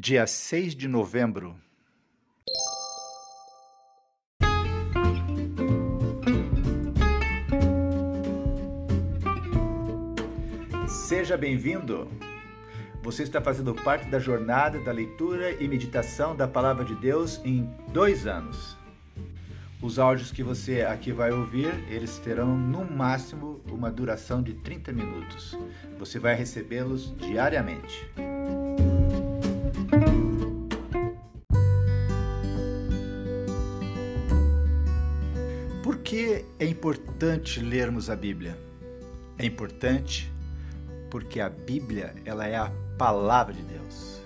dia 6 de novembro. Seja bem-vindo! Você está fazendo parte da jornada da leitura e meditação da Palavra de Deus em dois anos. Os áudios que você aqui vai ouvir, eles terão no máximo uma duração de 30 minutos. Você vai recebê-los diariamente. Por que é importante lermos a Bíblia? É importante porque a Bíblia, ela é a palavra de Deus.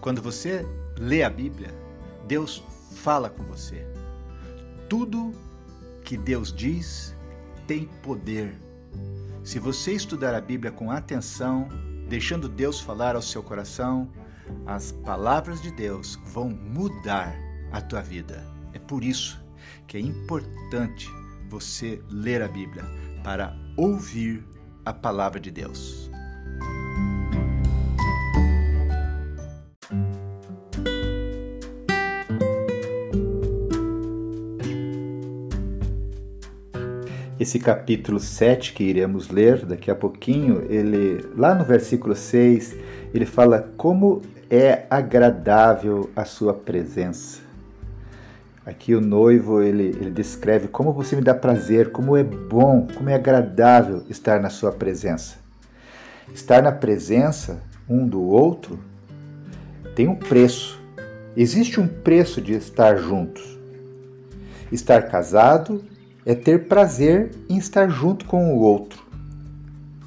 Quando você lê a Bíblia, Deus fala com você. Tudo que Deus diz tem poder. Se você estudar a Bíblia com atenção, deixando Deus falar ao seu coração, as palavras de Deus vão mudar a tua vida. É por isso que é importante você ler a Bíblia para ouvir a palavra de Deus. Esse capítulo 7 que iremos ler daqui a pouquinho, ele lá no versículo 6, ele fala como é agradável a sua presença. Aqui o noivo ele, ele descreve como você me dá prazer, como é bom, como é agradável estar na sua presença. Estar na presença um do outro tem um preço. Existe um preço de estar juntos. Estar casado é ter prazer em estar junto com o outro.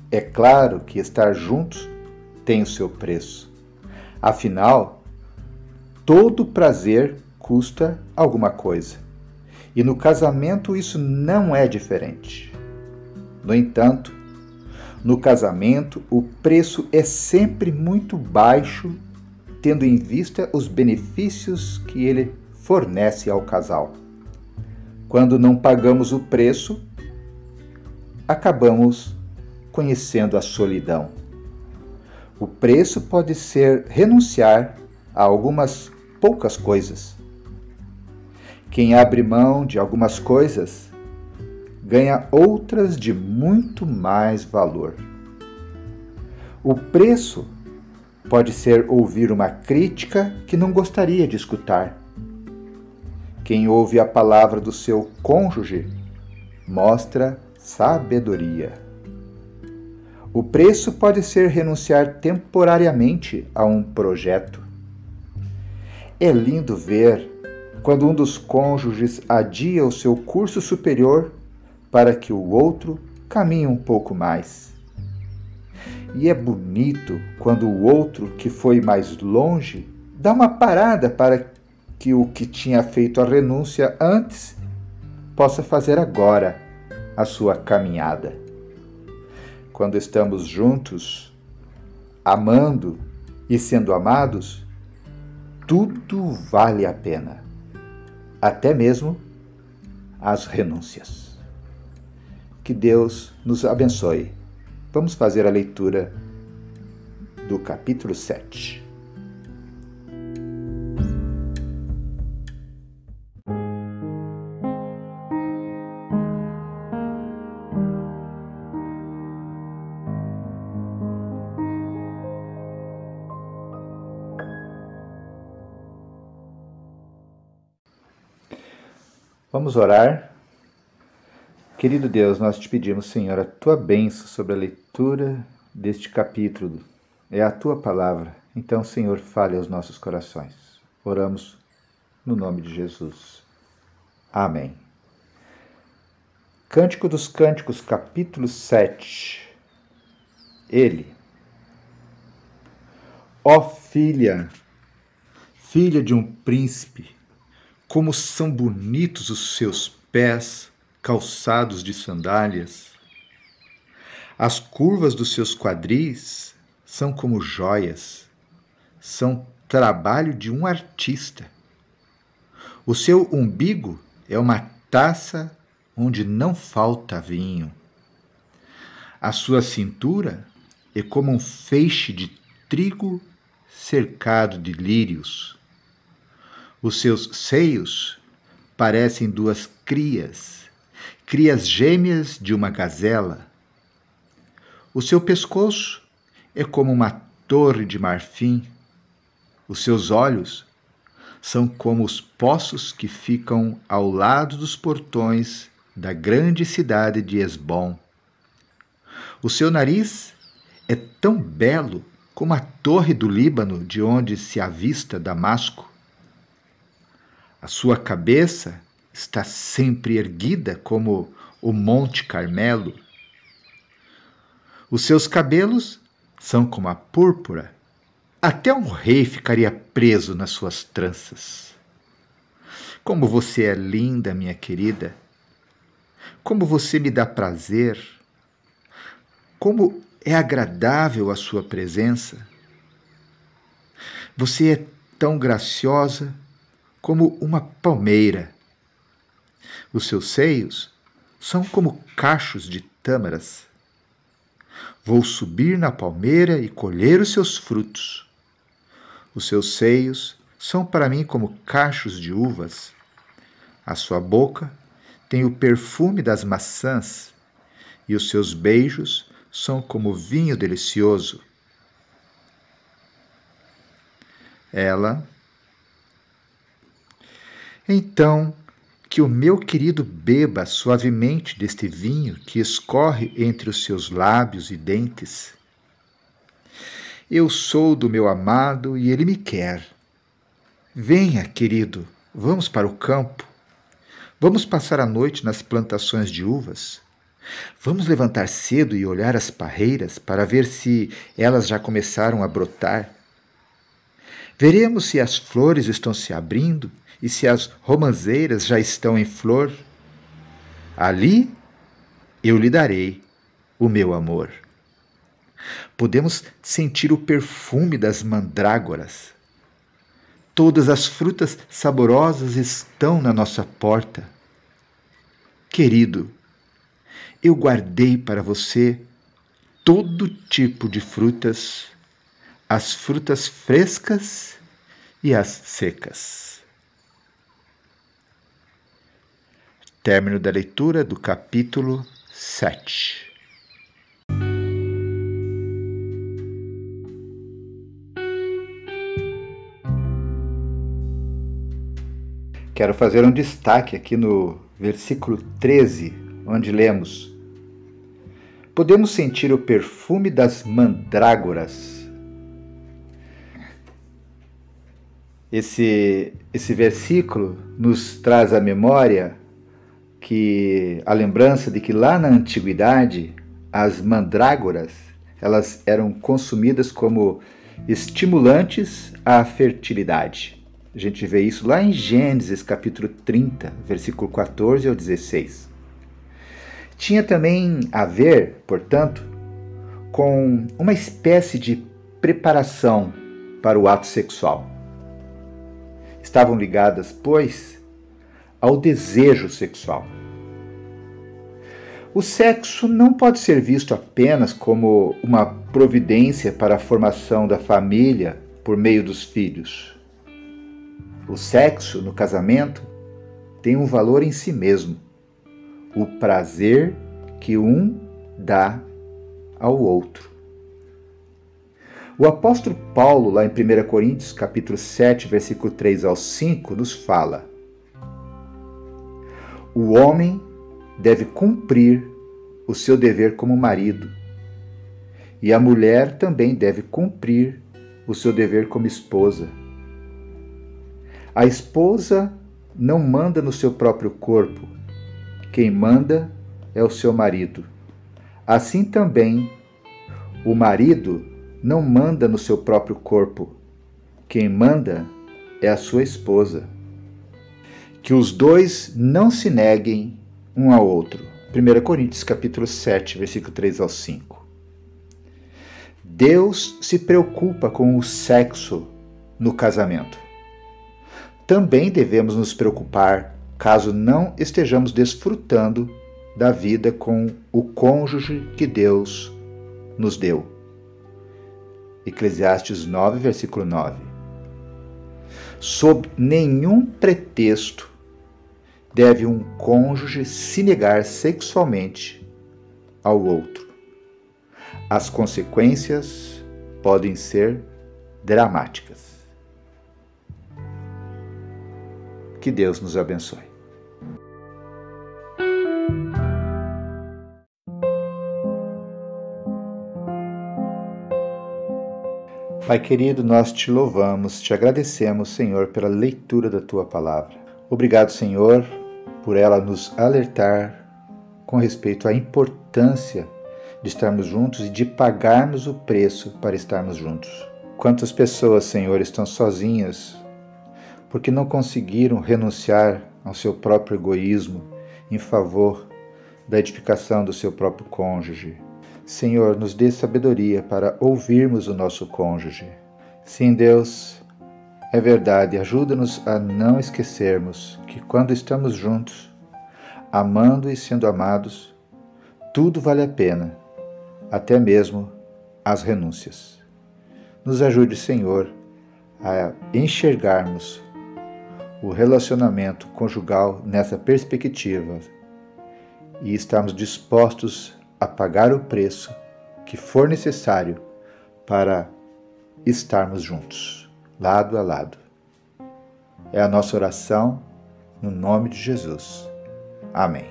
É claro que estar juntos tem o seu preço. Afinal, todo prazer custa alguma coisa. E no casamento isso não é diferente. No entanto, no casamento o preço é sempre muito baixo, tendo em vista os benefícios que ele fornece ao casal. Quando não pagamos o preço, acabamos conhecendo a solidão. O preço pode ser renunciar a algumas poucas coisas. Quem abre mão de algumas coisas ganha outras de muito mais valor. O preço pode ser ouvir uma crítica que não gostaria de escutar quem ouve a palavra do seu cônjuge mostra sabedoria. O preço pode ser renunciar temporariamente a um projeto. É lindo ver quando um dos cônjuges adia o seu curso superior para que o outro caminhe um pouco mais. E é bonito quando o outro, que foi mais longe, dá uma parada para que o que tinha feito a renúncia antes possa fazer agora a sua caminhada. Quando estamos juntos, amando e sendo amados, tudo vale a pena, até mesmo as renúncias. Que Deus nos abençoe. Vamos fazer a leitura do capítulo 7. Vamos orar. Querido Deus, nós te pedimos, Senhor, a tua bênção sobre a leitura deste capítulo. É a tua palavra. Então, Senhor, fale aos nossos corações. Oramos no nome de Jesus. Amém. Cântico dos Cânticos, capítulo 7. Ele. Ó filha, filha de um príncipe, como são bonitos os seus pés calçados de sandálias. As curvas dos seus quadris são como joias, são trabalho de um artista. O seu umbigo é uma taça onde não falta vinho. A sua cintura é como um feixe de trigo cercado de lírios. Os seus seios parecem duas crias, crias gêmeas de uma gazela. O seu pescoço é como uma torre de marfim. Os seus olhos são como os poços que ficam ao lado dos portões da grande cidade de Esbom. O seu nariz é tão belo como a torre do Líbano de onde se avista Damasco. A sua cabeça está sempre erguida como o Monte Carmelo. Os seus cabelos são como a púrpura. Até um rei ficaria preso nas suas tranças. Como você é linda, minha querida. Como você me dá prazer. Como é agradável a sua presença. Você é tão graciosa como uma palmeira. Os seus seios são como cachos de tâmaras. Vou subir na palmeira e colher os seus frutos. Os seus seios são para mim como cachos de uvas. A sua boca tem o perfume das maçãs, e os seus beijos são como vinho delicioso. Ela então, que o meu querido beba suavemente deste vinho que escorre entre os seus lábios e dentes. Eu sou do meu amado e ele me quer. Venha, querido, vamos para o campo. Vamos passar a noite nas plantações de uvas. Vamos levantar cedo e olhar as parreiras para ver se elas já começaram a brotar. Veremos se as flores estão se abrindo e se as romãzeiras já estão em flor, ali eu lhe darei o meu amor. Podemos sentir o perfume das mandrágoras. Todas as frutas saborosas estão na nossa porta. Querido, eu guardei para você todo tipo de frutas, as frutas frescas e as secas. Término da leitura do capítulo 7. Quero fazer um destaque aqui no versículo 13, onde lemos: Podemos sentir o perfume das mandrágoras. Esse, esse versículo nos traz à memória que a lembrança de que lá na antiguidade as mandrágoras elas eram consumidas como estimulantes à fertilidade. A gente vê isso lá em Gênesis capítulo 30, versículo 14 ao 16. Tinha também a ver, portanto, com uma espécie de preparação para o ato sexual. Estavam ligadas, pois, ao desejo sexual. O sexo não pode ser visto apenas como uma providência para a formação da família por meio dos filhos. O sexo no casamento tem um valor em si mesmo, o prazer que um dá ao outro. O apóstolo Paulo, lá em 1 Coríntios, capítulo 7, versículo 3 ao 5, nos fala: o homem deve cumprir o seu dever como marido, e a mulher também deve cumprir o seu dever como esposa. A esposa não manda no seu próprio corpo, quem manda é o seu marido. Assim também, o marido não manda no seu próprio corpo, quem manda é a sua esposa que os dois não se neguem um ao outro. 1 Coríntios capítulo 7, versículo 3 ao 5. Deus se preocupa com o sexo no casamento. Também devemos nos preocupar caso não estejamos desfrutando da vida com o cônjuge que Deus nos deu. Eclesiastes 9, versículo 9. Sob nenhum pretexto deve um cônjuge se negar sexualmente ao outro. As consequências podem ser dramáticas. Que Deus nos abençoe. Pai querido, nós te louvamos, te agradecemos, Senhor, pela leitura da tua palavra. Obrigado, Senhor, por ela nos alertar com respeito à importância de estarmos juntos e de pagarmos o preço para estarmos juntos. Quantas pessoas, Senhor, estão sozinhas porque não conseguiram renunciar ao seu próprio egoísmo em favor da edificação do seu próprio cônjuge. Senhor, nos dê sabedoria para ouvirmos o nosso cônjuge. Sim, Deus, é verdade, ajuda-nos a não esquecermos que quando estamos juntos, amando e sendo amados, tudo vale a pena, até mesmo as renúncias. Nos ajude, Senhor, a enxergarmos o relacionamento conjugal nessa perspectiva e estarmos dispostos a pagar o preço que for necessário para estarmos juntos, lado a lado. É a nossa oração no nome de Jesus. Amém.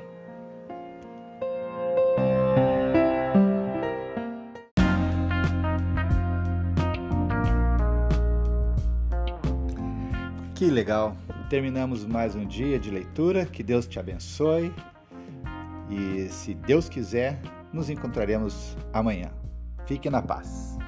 Que legal! Terminamos mais um dia de leitura. Que Deus te abençoe. E se Deus quiser, nos encontraremos amanhã. Fique na paz.